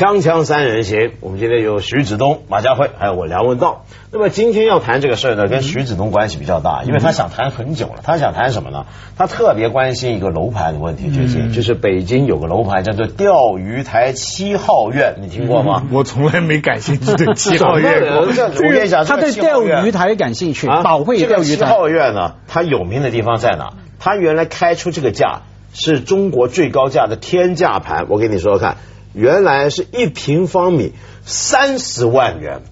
锵锵三人行，我们今天有徐子东、马家辉，还有我梁文道。那么今天要谈这个事儿呢，跟徐子东关系比较大，因为他想谈很久了。他想谈什么呢？他特别关心一个楼盘的问题，最近就是北京有个楼盘叫做钓鱼台七号院，你听过吗？我从来没感兴趣对七号院过。这我跟你讲，他对钓鱼台感兴趣，啊保卫这钓鱼台。个七号院呢，它有名的地方在哪？它原来开出这个价是中国最高价的天价盘，我给你说说看，原来是一平方米三十万元。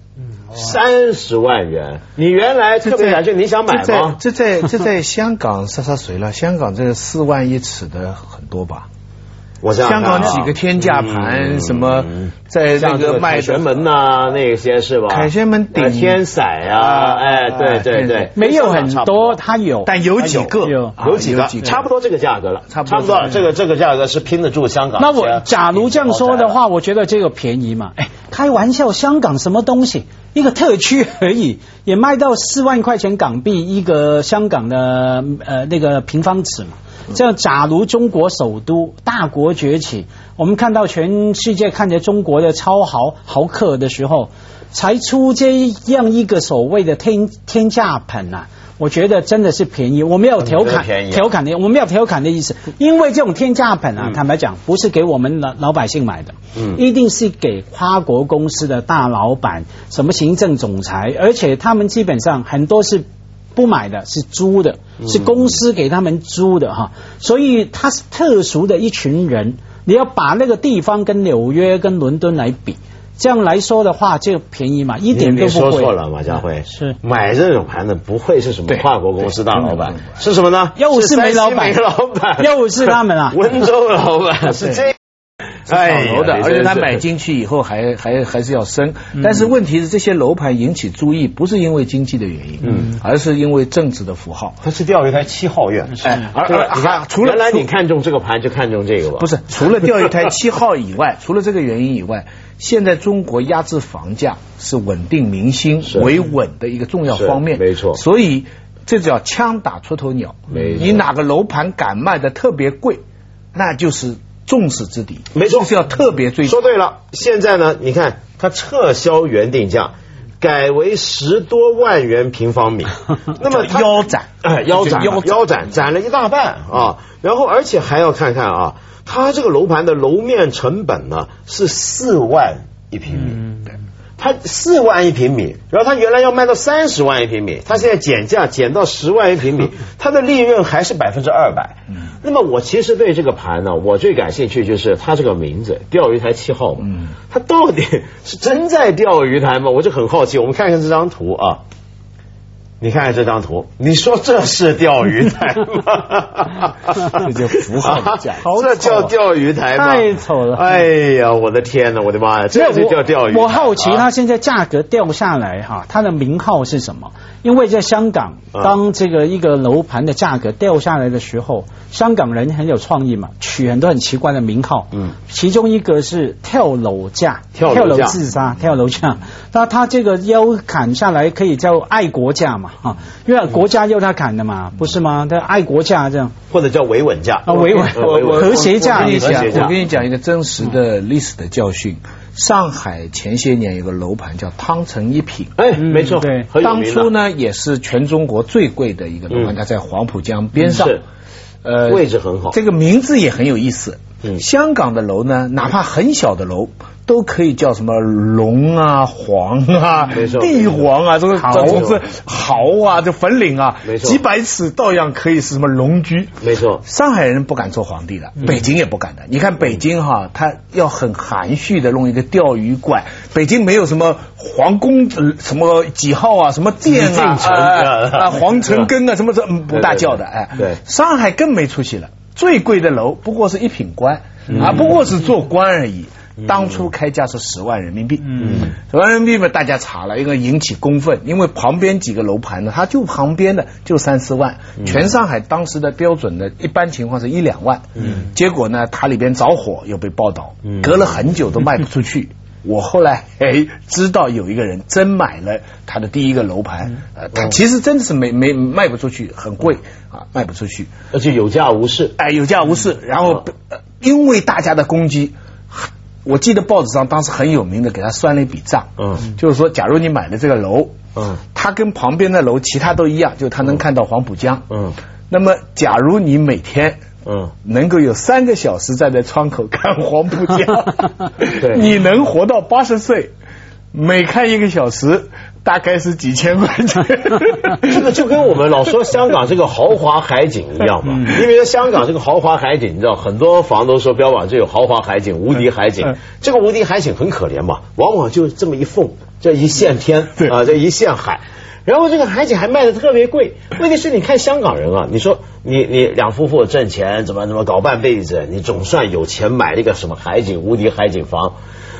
三十万元，你原来特别感觉，你想买吗？这在这在香港杀杀谁了？香港这个四万一尺的很多吧？我想想香港几个天价盘，嗯什么在那个凯旋门呐、那些是吧？凯旋门顶呃天色啊，啊哎，对对对，没有很多，它有，但有几个有几个，几差不多这个价格了，差不多差不多，这个这个价格是拼得住香港。那我假如这样说的话，我觉得这个便宜嘛。哎，开玩笑，香港什么东西？一个特区而已，也卖到四万块钱港币一个香港的呃那个平方尺嘛。这样，假如中国首都大国崛起，我们看到全世界看着中国的超豪豪客的时候，才出这样一个所谓的天天价盆啊。我觉得真的是便宜，我没有调侃调侃的，我没有调侃的意思，因为这种天价本啊，坦白讲，不是给我们老老百姓买的，嗯。一定是给跨国公司的大老板，什么行政总裁，而且他们基本上很多是不买的，是租的，是公司给他们租的哈，所以他是特殊的一群人，你要把那个地方跟纽约跟伦敦来比。这样来说的话，就便宜嘛，一点都你不贵。说错了，马家辉是。买这种盘的不会是什么跨国公司大老板，是什么呢？又是煤老板。煤老板，又是他们啊。温州老板。是这。哎上楼的，呀而且他买进去以后还还还是要升。但是问题是，这些楼盘引起注意，不是因为经济的原因，嗯。而是因为政治的符号。它是钓鱼台七号院，哎，而而你看，除了原来你看中这个盘就看中这个吧？不是，除了钓鱼台七号以外，除了这个原因以外，现在中国压制房价是稳定民心维稳的一个重要方面，没错。所以这叫枪打出头鸟。你哪个楼盘敢卖的特别贵，那就是众矢之的，没错就是要特别追求说。对了，现在呢，你看它撤销原定价，改为十多万元平方米，那么腰斩哎，腰斩腰斩腰斩斩了一大半啊！然后而且还要看看啊，它这个楼盘的楼面成本呢是四万一平米，对。它四万一平米，然后它原来要卖到三十万一平米，它现在减价减到十万一平米，它的利润还是百分之二百。那么我其实对这个盘呢，我最感兴趣就是它这个名字“钓鱼台七号”嘛，它到底是真在钓鱼台吗？我就很好奇。我们看看这张图啊，你看看这张图，你说这是钓鱼台吗？这叫符号 这叫钓鱼台吗？太丑了哎呀，我的天哪，我的妈呀，这就叫钓鱼台。我好奇啊它现在价格掉下来哈，它的名号是什么？因为在香港，嗯当这个一个楼盘的价格掉下来的时候，香港人很有创意嘛，取很多很奇怪的名号。嗯，其中一个是跳楼价，跳楼价自杀，跳楼价。那他这个腰砍下来可以叫爱国价嘛？哈，因为国家要他砍的嘛，不是吗？他爱国价这样。或者叫维稳价啊维稳呃维稳和谐价我跟你讲，和谐价我跟你讲一个真实的历史的教训。上海前些年有个楼盘叫汤臣一品，哎，没错，对。当初呢也是全中国最贵的一个楼盘，嗯。它在黄浦江边上，呃位置很好。这个名字也很有意思。嗯。香港的楼呢，哪怕很小的楼。都可以叫什么龙啊、皇啊帝皇啊，这个豪这种是豪啊，这粉岭啊没，错几百尺照样可以是什么龙居。没错，上海人不敢做皇帝的，北京也不敢的。你看北京哈，他要很含蓄的弄一个钓鱼馆。北京没有什么皇宫呃什么几号啊，什么殿啊啊皇城根啊，什么这嗯不大叫的哎。对上海更没出息了，最贵的楼不过是一品官啊，不过是做官而已。当初开价是十万人民币，嗯，十万人民币嘛，大家查了，因为引起公愤，因为旁边几个楼盘呢，它就旁边的就三四万，全上海当时的标准的一般情况是一两万，嗯。结果呢，它里边着火又被报道嗯，隔了很久都卖不出去。我后来哎知道有一个人真买了他的第一个楼盘，呃，他其实真的是没没卖不出去，很贵啊，卖不出去，而且有价无市。哎，有价无市，然后、呃因为大家的攻击。我记得报纸上当时很有名的，给他算了一笔账，嗯。就是说，假如你买的这个楼，嗯。它跟旁边的楼其他都一样，就它能看到黄浦江，嗯。那么假如你每天嗯，能够有三个小时站在窗口看黄浦江 对。你能活到八十岁，每看一个小时大概是几千块钱。这个就跟我们老说香港这个豪华海景一样嘛，因为在香港这个豪华海景，你知道很多房都说标榜这有豪华海景、无敌海景。嗯，这个无敌海景很可怜嘛，往往就这么一缝，这一线天对。啊，这一线海。然后这个海景还卖的特别贵，问题是你看香港人啊，你说你你两夫妇挣钱怎么怎么搞半辈子，你总算有钱买了一个什么海景无敌海景房，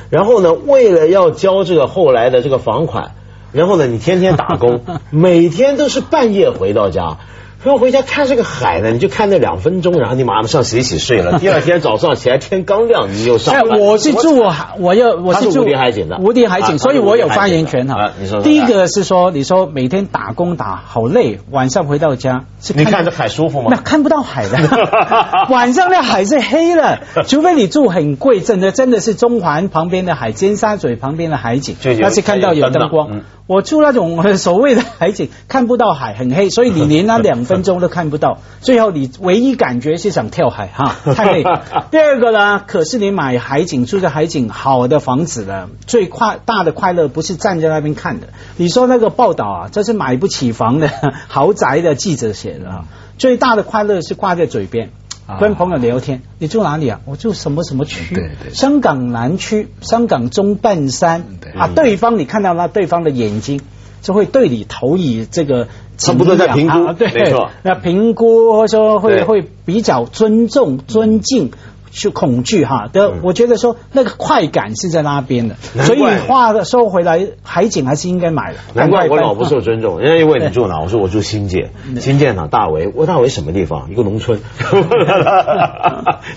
然后呢，为了要交这个后来的这个房款，然后呢，你天天打工，每天都是半夜回到家。然后回家看这个海呢，你就看那两分钟，然后你马上洗洗睡了。第二天早上起来天刚亮，你又上哎，班。我是住海，我要我是住无敌海景的无敌海景，啊所以我有发言权哈啊。你说说第一个是说，你说每天打工打好累，晚上回到家是你看着海舒服吗那看不到海的，晚上那海是黑的，除非你住很贵，真的真的是中环旁边的海，尖沙咀旁边的海景那是看到有灯光。我住那种呃所谓的海景，看不到海，很黑，所以你连那 两分钟都看不到。最后你唯一感觉是想跳海哈，太累。第二个呢，可是你买海景，住在海景好的房子呢，最快大的快乐不是站在那边看的。你说那个报道啊，这是买不起房的 豪宅的记者写的啊，最大的快乐是挂在嘴边。啊跟朋友聊天，你住哪里啊？我住什么什么区？对对香港南区，香港中半山对啊。对方你看到那对方的眼睛，就会对你投以这个他不多在评估啊对，没错那评估或者说会会比较尊重、尊敬。去恐惧哈的，嗯我觉得说那个快感是在那边的，所以话的说回来，海景还是应该买的。难怪我老不受尊重，人家一问你住哪，我说我住新界，新界哪？大围，我大围什么地方？一个农村，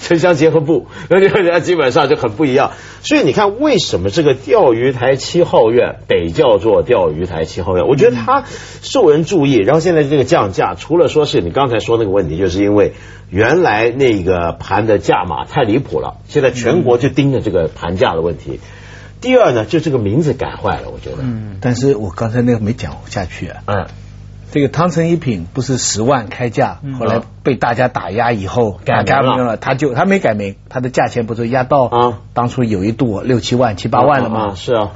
城乡结合部，那就人家基本上就很不一样。所以你看，为什么这个钓鱼台七号院得叫做钓鱼台七号院？我觉得它受人注意，然后现在这个降价，除了说是你刚才说那个问题，就是因为原来那个盘的价码太离谱了，现在全国就盯着这个盘价的问题。第二呢，就这个名字改坏了，我觉得。嗯，但是我刚才那个没讲下去啊。嗯，这个汤臣一品不是十万开价，嗯后来被大家打压以后改名了名了，他就他没改名，他的价钱不是压到啊当初有一度六七万、七八万了啊嘛？是啊，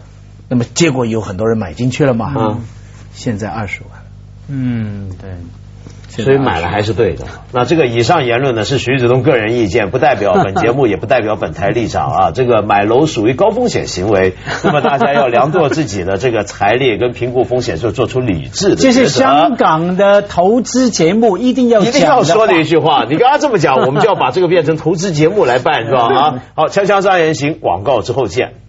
那么结果有很多人买进去了嘛？嗯现在二十万，嗯，对。所以买了还是对的。那这个以上言论呢是徐子东个人意见，不代表本节目，也不代表本台立场啊。这个买楼属于高风险行为，那么大家要量度自己的这个财力跟评估风险，就做出理智的。这是香港的投资节目一定要一定要说的一句。句话，你刚刚这么讲，我们就要把这个变成投资节目来办，是吧？啊，好，锵锵三人行，广告之后见。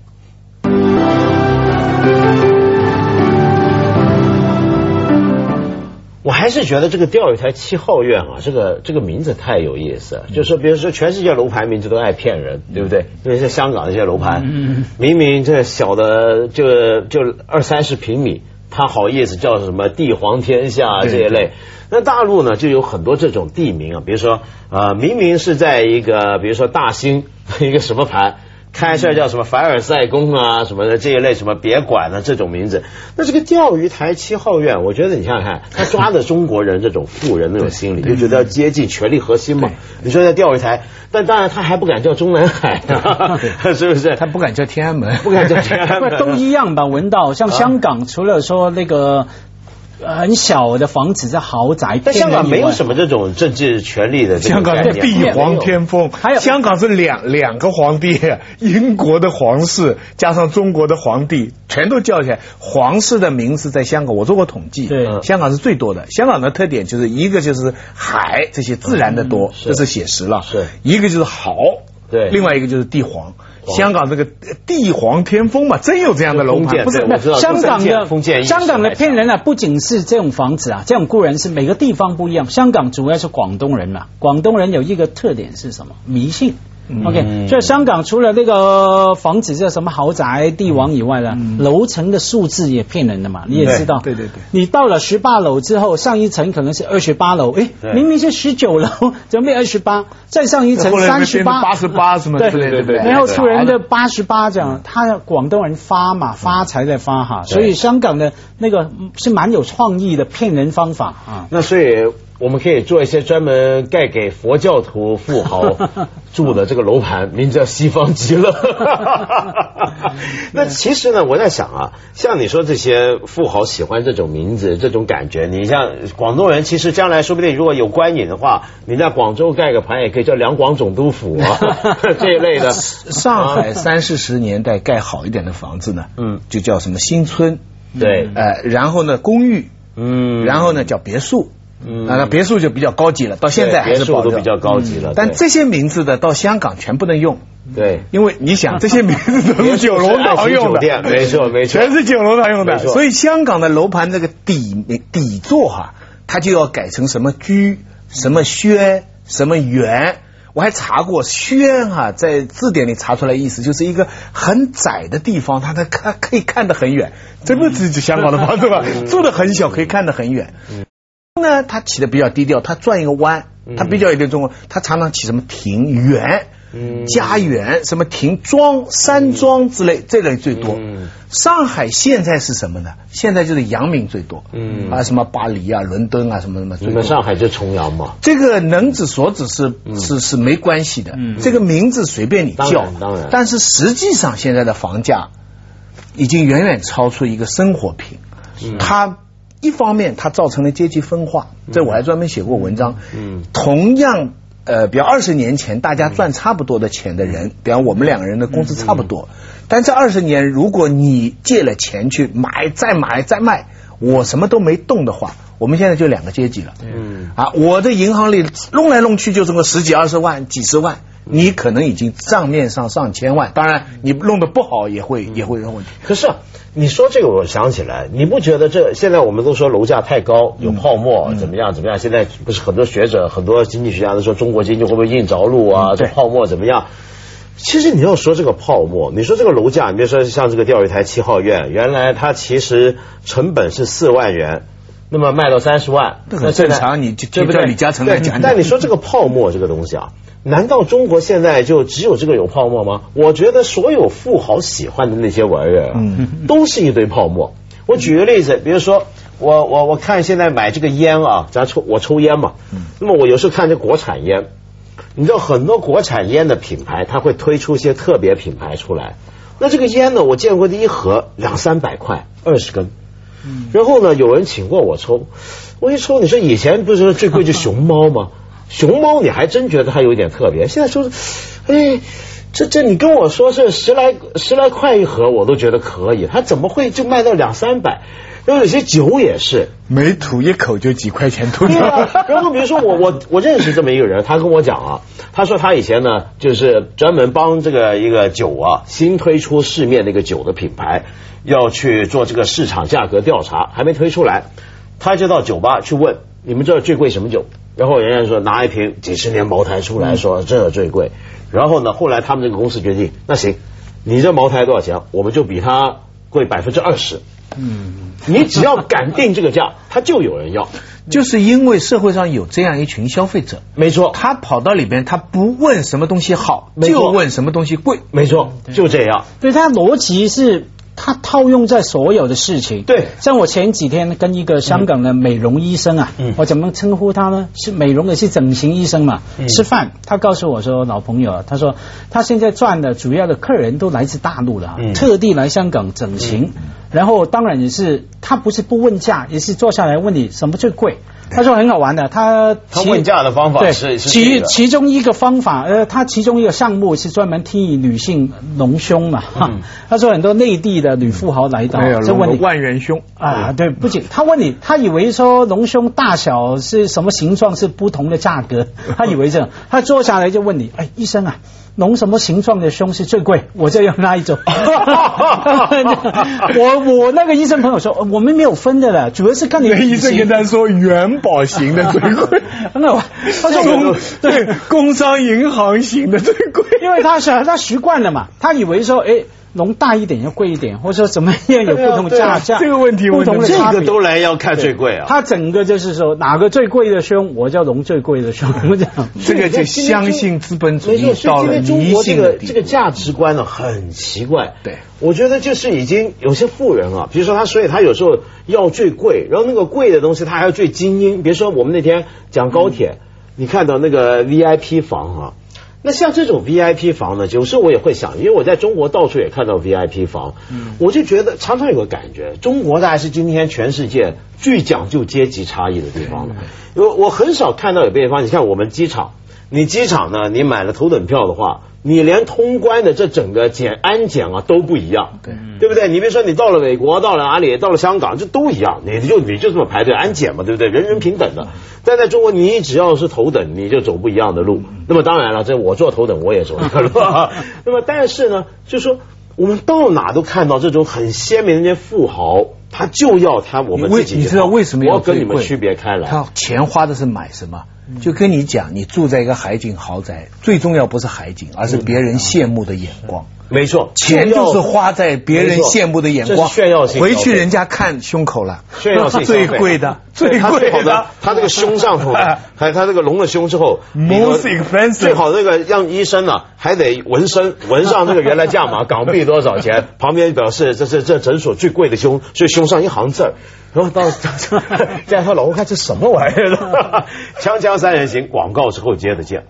我还是觉得这个钓鱼台七号院啊，这个这个名字太有意思了。就是说，比如说全世界楼盘名字都爱骗人，对不对？因为像香港那些楼盘，嗯明明这小的就就二三十平米，他好意思叫什么地皇天下啊这一类。那大陆呢，就有很多这种地名啊，比如说呃，明明是在一个比如说大兴 一个什么盘。开出来叫什么凡尔赛宫啊什么的这一类什么别馆啊这种名字，那这个钓鱼台七号院，我觉得你想想看，他抓的中国人这种富人那种心理，就觉得要接近权力核心嘛。你说在钓鱼台，但当然他还不敢叫中南海，是不是？他不敢叫天安门，不敢叫天安门，都一样吧？文道像香港，除了说那个呃很小的房子是豪宅，但香港没有什么。这种政治权力的香港是种概念。地皇天风，还有香港是两两个皇帝，英国的皇室加上中国的皇帝，全都叫起来。皇室的名字在香港，我做过统计，对。香港是最多的。香港的特点就是一个就是海这些自然的多，是。这是写实了；是。一个就是豪，对。另外一个就是帝皇。香港这个地皇天风嘛，真有这样的楼盘，不是香港的香港的骗人啊，不仅是这种房子啊，这种固然是每个地方不一样。香港主要是广东人啦、广东人有一个特点是什么？迷信。OK，所以香港除了那个房子叫什么豪宅帝王以外呢，楼层的数字也骗人的嘛，你也知道。对对对。你到了十八楼之后，上一层可能是二十八楼，哎，明明是十九楼，怎么变二十八？再上一层三十八、八十八什么？对对对。然后突然的八十八这样，他广东人发嘛，发财在发哈，所以香港的那个是蛮有创意的骗人方法啊。那所以。我们可以做一些专门盖给佛教徒富豪 住的这个楼盘，名字叫西方极乐。那其实呢，我在想啊，像你说这些富豪喜欢这种名字、这种感觉，你像广东人，其实将来说不定如果有官瘾的话，你在广州盖个盘也可以叫两广总督府啊 这一类的。上海三四十年代盖好一点的房子呢，嗯，就叫什么新村，对，呃，然后呢公寓，嗯，然后呢叫别墅。嗯，那别墅就比较高级了，到现在还是别墅都比较高级了。但这些名字的到香港全不能用，对，因为你想这些名字都是九龙塘用的，没错没错，全是九龙塘用的。所以香港的楼盘这个底底座哈，它就要改成什么居、什么轩、什么园。我还查过轩哈，在字典里查出来意思就是一个很窄的地方，它它看可以看得很远。这不是香港的房子吧？住的很小，可以看得很远。呢，它起的比较低调，它转一个弯，它比较有点中国，它常常起什么庭园、家园、什么庭庄、山庄之类，这类最多。上海现在是什么呢？现在就是洋名最多，嗯啊，什么巴黎啊、伦敦啊，什么什么。你们上海就崇洋嘛？这个能指所指是是是没关系的，这个名字随便你叫，当然。但是实际上现在的房价已经远远超出一个生活品，它。一方面，它造成了阶级分化，这我还专门写过文章。嗯，同样，呃，比如二十年前大家赚差不多的钱的人，比方我们两个人的工资差不多，但这二十年，如果你借了钱去买、再买、再卖，我什么都没动的话，我们现在就两个阶级了。嗯，啊，我的银行里弄来弄去就这么十几二十万、几十万。你可能已经账面上上千万，当然你弄得不好也会也会有问题。可是你说这个，我想起来，你不觉得这现在我们都说楼价太高，有泡沫，怎么样怎么样？现在不是很多学者、很多经济学家都说中国经济会不会硬着陆啊？这泡沫怎么样？其实你要说这个泡沫，你说这个楼价，你别说像这个钓鱼台七号院，原来它其实成本是四万元，那么卖到三十万，那正常。你就不叫李嘉诚来讲。但你说这个泡沫这个东西啊？难道中国现在就只有这个有泡沫吗？我觉得所有富豪喜欢的那些玩意儿，嗯，都是一堆泡沫。我举个例子，比如说我我我看现在买这个烟啊，咱抽我抽烟嘛，嗯，那么我有时候看这国产烟，你知道很多国产烟的品牌，它会推出一些特别品牌出来。那这个烟呢，我见过的一盒两三百块，二十根，然后呢，有人请过我抽，我一抽，你说以前不是说最贵就熊猫吗？熊猫，你还真觉得它有点特别。现在说，哎，这这，你跟我说是十来十来块一盒，我都觉得可以。他怎么会就卖到两三百？然后有些酒也是，每吐一口就几块钱吐掉。然后比如说我我我认识这么一个人，他跟我讲啊，他说他以前呢就是专门帮这个一个酒啊新推出市面那个酒的品牌要去做这个市场价格调查，还没推出来，他就到酒吧去问你们这最贵什么酒。然后人家说拿一瓶几十年茅台出来说这最贵，然后呢后来他们这个公司决定那行，你这茅台多少钱？我们就比它贵百分之二十。嗯，你只要敢定这个价，他就有人要，就是因为社会上有这样一群消费者，没错，他跑到里边，他不问什么东西好，就问什么东西贵，没错，就这样。对他逻辑是。他套用在所有的事情，对，像我前几天跟一个香港的美容医生啊，我怎么称呼他呢？是美容的，是整形医生嘛？吃饭，他告诉我说，老朋友啊，他说他现在赚的主要的客人都来自大陆的，特地来香港整形，然后当然也是他不是不问价，也是坐下来问你什么最贵。他说很好玩的，他 他问价的方法是其其中一个方法，呃，他其中一个项目是专门替女性隆胸嘛。他说很多内地的女富豪来到，就问你万人胸啊，对，不仅他问你，他以为说隆胸大小是什么形状是不同的价格，他以为这样，他坐下来就问你，哎，医生啊。龙什么形状的胸是最贵？我就要那一种。我我那个医生朋友说，我们没有分的了，主要是看你。医生跟他说元宝型的最贵，那他说工对工商银行型的最贵，因为他是他习惯了嘛，他以为说哎。龙大一点要贵一点，或者说怎么样有不同价价，这个问题不同的这个都来要看最贵啊。它整个就是说哪个最贵的胸，我叫龙最贵的胸，这个就相信资本主义到了中国这个这个价值观呢很奇怪。对，我觉得就是已经有些富人啊，比如说他，所以他有时候要最贵，然后那个贵的东西他还要最精英。比如说我们那天讲高铁，你看到那个 VIP 房啊。那像这种 VIP 房呢，有时候我也会想，因为我在中国到处也看到 VIP 房，嗯，我就觉得常常有个感觉，中国大概是今天全世界最讲究阶级差异的地方了。我我很少看到有 VIP 房，你看我们机场，你机场呢，你买了头等票的话。你连通关的这整个检安检啊都不一样，对对不对？你比如说你到了美国，到了哪里，到了香港，这都一样，你就你就这么排队安检嘛，对不对？人人平等的。但在中国，你只要是头等，你就走不一样的路。那么当然了，这我坐头等，我也走一个路。那么但是呢，就说我们到哪都看到这种很鲜明的那些富豪，他就要他我们自己，你知道为什么要跟你们区别开来？他钱花的是买什么？就跟你讲，你住在一个海景豪宅，最重要不是海景，而是别人羡慕的眼光。没错，钱就是花在别人羡慕的眼光，炫耀性。回去人家看胸口了，炫耀性最贵的，最贵的。他这个胸上头，还有他这个隆了胸之后，most expensive。最好那个让医生呢，还得纹身，纹上这个原来价码港币多少钱，旁边表示这是这诊所最贵的胸，所以胸上一行字儿。然后到这样，他老公看这什么玩意儿？锵锵三人行，广告之后接着见。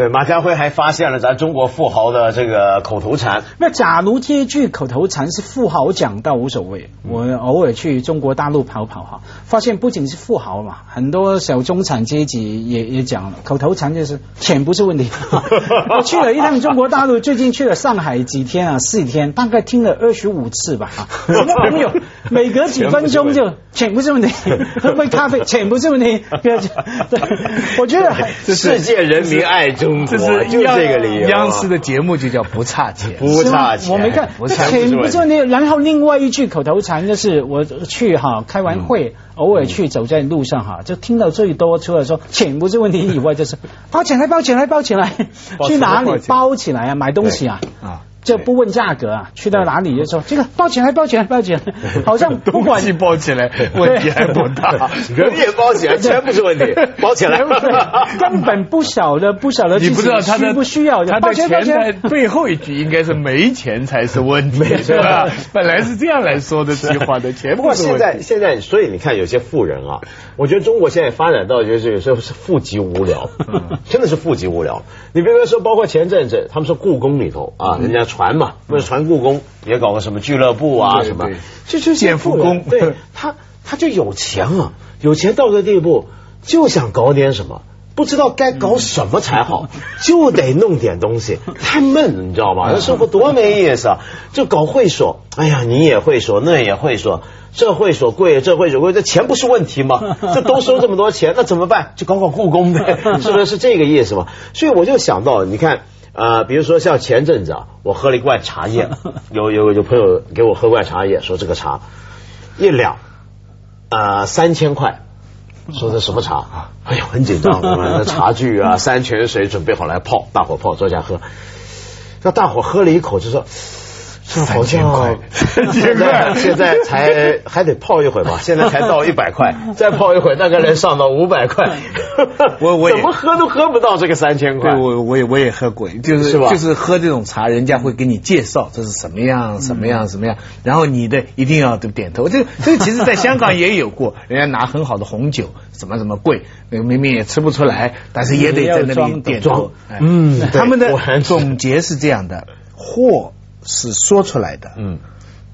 对，马家辉还发现了咱中国富豪的这个口头禅。那假如这一句口头禅是富豪讲，倒无所谓。我偶尔去中国大陆跑跑哈，发现不仅是富豪嘛，很多小中产阶级也也讲了口头禅，就是钱不是问题。我去了一趟中国大陆，最近去了上海几天啊，四天，大概听了二十五次吧。我的朋友 每隔几分钟就钱不是问题，喝杯咖啡钱不是问题。对，我觉得世界人民爱中。这是就这个理由。央视的节目就叫不差钱，不差钱。我没看，钱不就那。然后另外一句口头禅就是我去哈开完会，偶尔去走在路上哈，就听到最多除了说钱不是问题以外，就是包起来，包起来，包起来，去哪里包起来啊？买东西啊？啊。就不问价格啊，去到哪里就说这个包 起来，包起来，包起来，好像不管。包起来问题还不大，人也包起来，钱不是问题，包起来。根本不晓得不晓得你不知道他的不需要，他的钱在背后一句应该是没钱才是问题，是吧？本来是这样来说的计划的钱。不过现在现在，所以你看有些富人啊，我觉得中国现在发展到就是有时候是富极无聊，真的是富极无聊。你比如说，包括前阵子他们说故宫里头啊，人家。传嘛，不是传故宫也搞个什么俱乐部啊什么，就就建故宫，对他他就有钱啊，有钱到个地步就想搞点什么，不知道该搞什么才好，就得弄点东西，太闷了，你知道吗？那生活多没意思啊！就搞会所，哎呀，你也会所，那也会所，这会所贵，这会所贵，这钱不是问题吗？这都收这么多钱，那怎么办？就搞搞故宫呗，是不是是这个意思嘛？所以我就想到，你看。啊，比如说像前阵子啊，我喝了一罐茶叶，有有有朋友给我喝罐茶叶，说这个茶一两啊三千块，说这什么茶？哎呦，很紧张，我们茶具啊，山泉水准备好来泡，大伙泡，坐下喝。那大伙喝了一口就说。好像 现在 现在才还得泡一会儿吧，现在才到一百块，再泡一会儿大概能上到五百块。我我怎么喝都喝不到这个三千块。我我也我也喝过，就是就是喝这种茶，人家会给你介绍这是什么样什么样什么样，然后你的一定要都点头。这个这个其实在香港也有过，人家拿很好的红酒，怎么怎么贵，那个明明也吃不出来，但是也得在那里点头。嗯，他们的总结是这样的，货。是说出来的，嗯，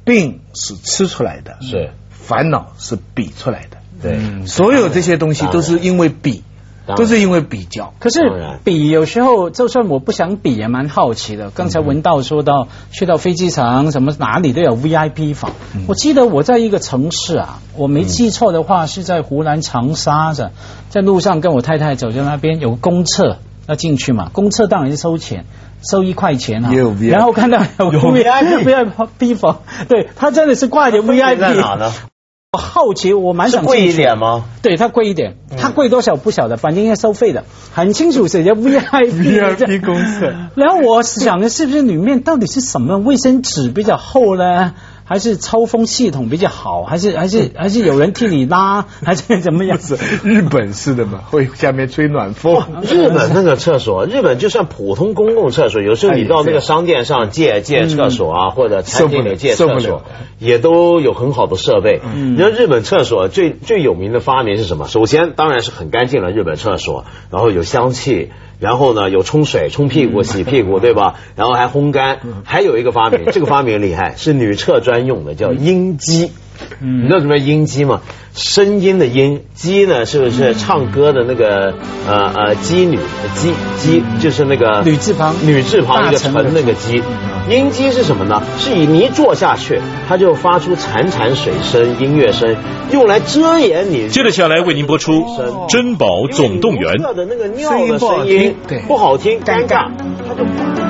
病是吃出来的，是烦恼是比出来的，对，所有这些东西都是因为比，都是因为比较。可是比有时候就算我不想比，也蛮好奇的。刚才文道说到去到飞机场，什么哪里都有 VIP 房。我记得我在一个城市啊，我没记错的话是在湖南长沙的，在路上跟我太太走在那边有个公厕要进去嘛，公厕当然是收钱，收一块钱啊。然后看到 有 VIP 房，对他真的是挂着 VIP 在哪呢？我好奇，我蛮想贵一点吗？对，它贵一点，它贵多少不晓得，反正应该收费的，很清楚写着 VIP VIP 公厕。然后我想的是不是里面到底是什么卫生纸比较厚呢？还是抽风系统比较好，还是还是 还是有人替你拉，还是怎么样子？日本式的嘛，会下面吹暖风。日本那个厕所，日本就算普通公共厕所，有时候你到那个商店上借借厕所啊，或者餐厅里借厕所，也都有很好的设备。你说日本厕所最最有名的发明是什么？首先当然是很干净了，日本厕所，然后有香气。然后呢，有冲水、冲屁股、洗屁股，对吧？然后还烘干，还有一个发明，这个发明厉害，是女厕专用的，叫阴机。你知道什么叫音机吗？声音的音，姬呢？是不是唱歌的那个呃呃姬女？姬姬就是那个女字旁，女字旁一个陈那个姬。音机是什么呢？是以你一坐下去，它就发出潺潺水声、音乐声，用来遮掩你。接着下来为您播出《珍宝总动员》。的那个尿的声音不好听，尴尬，它就。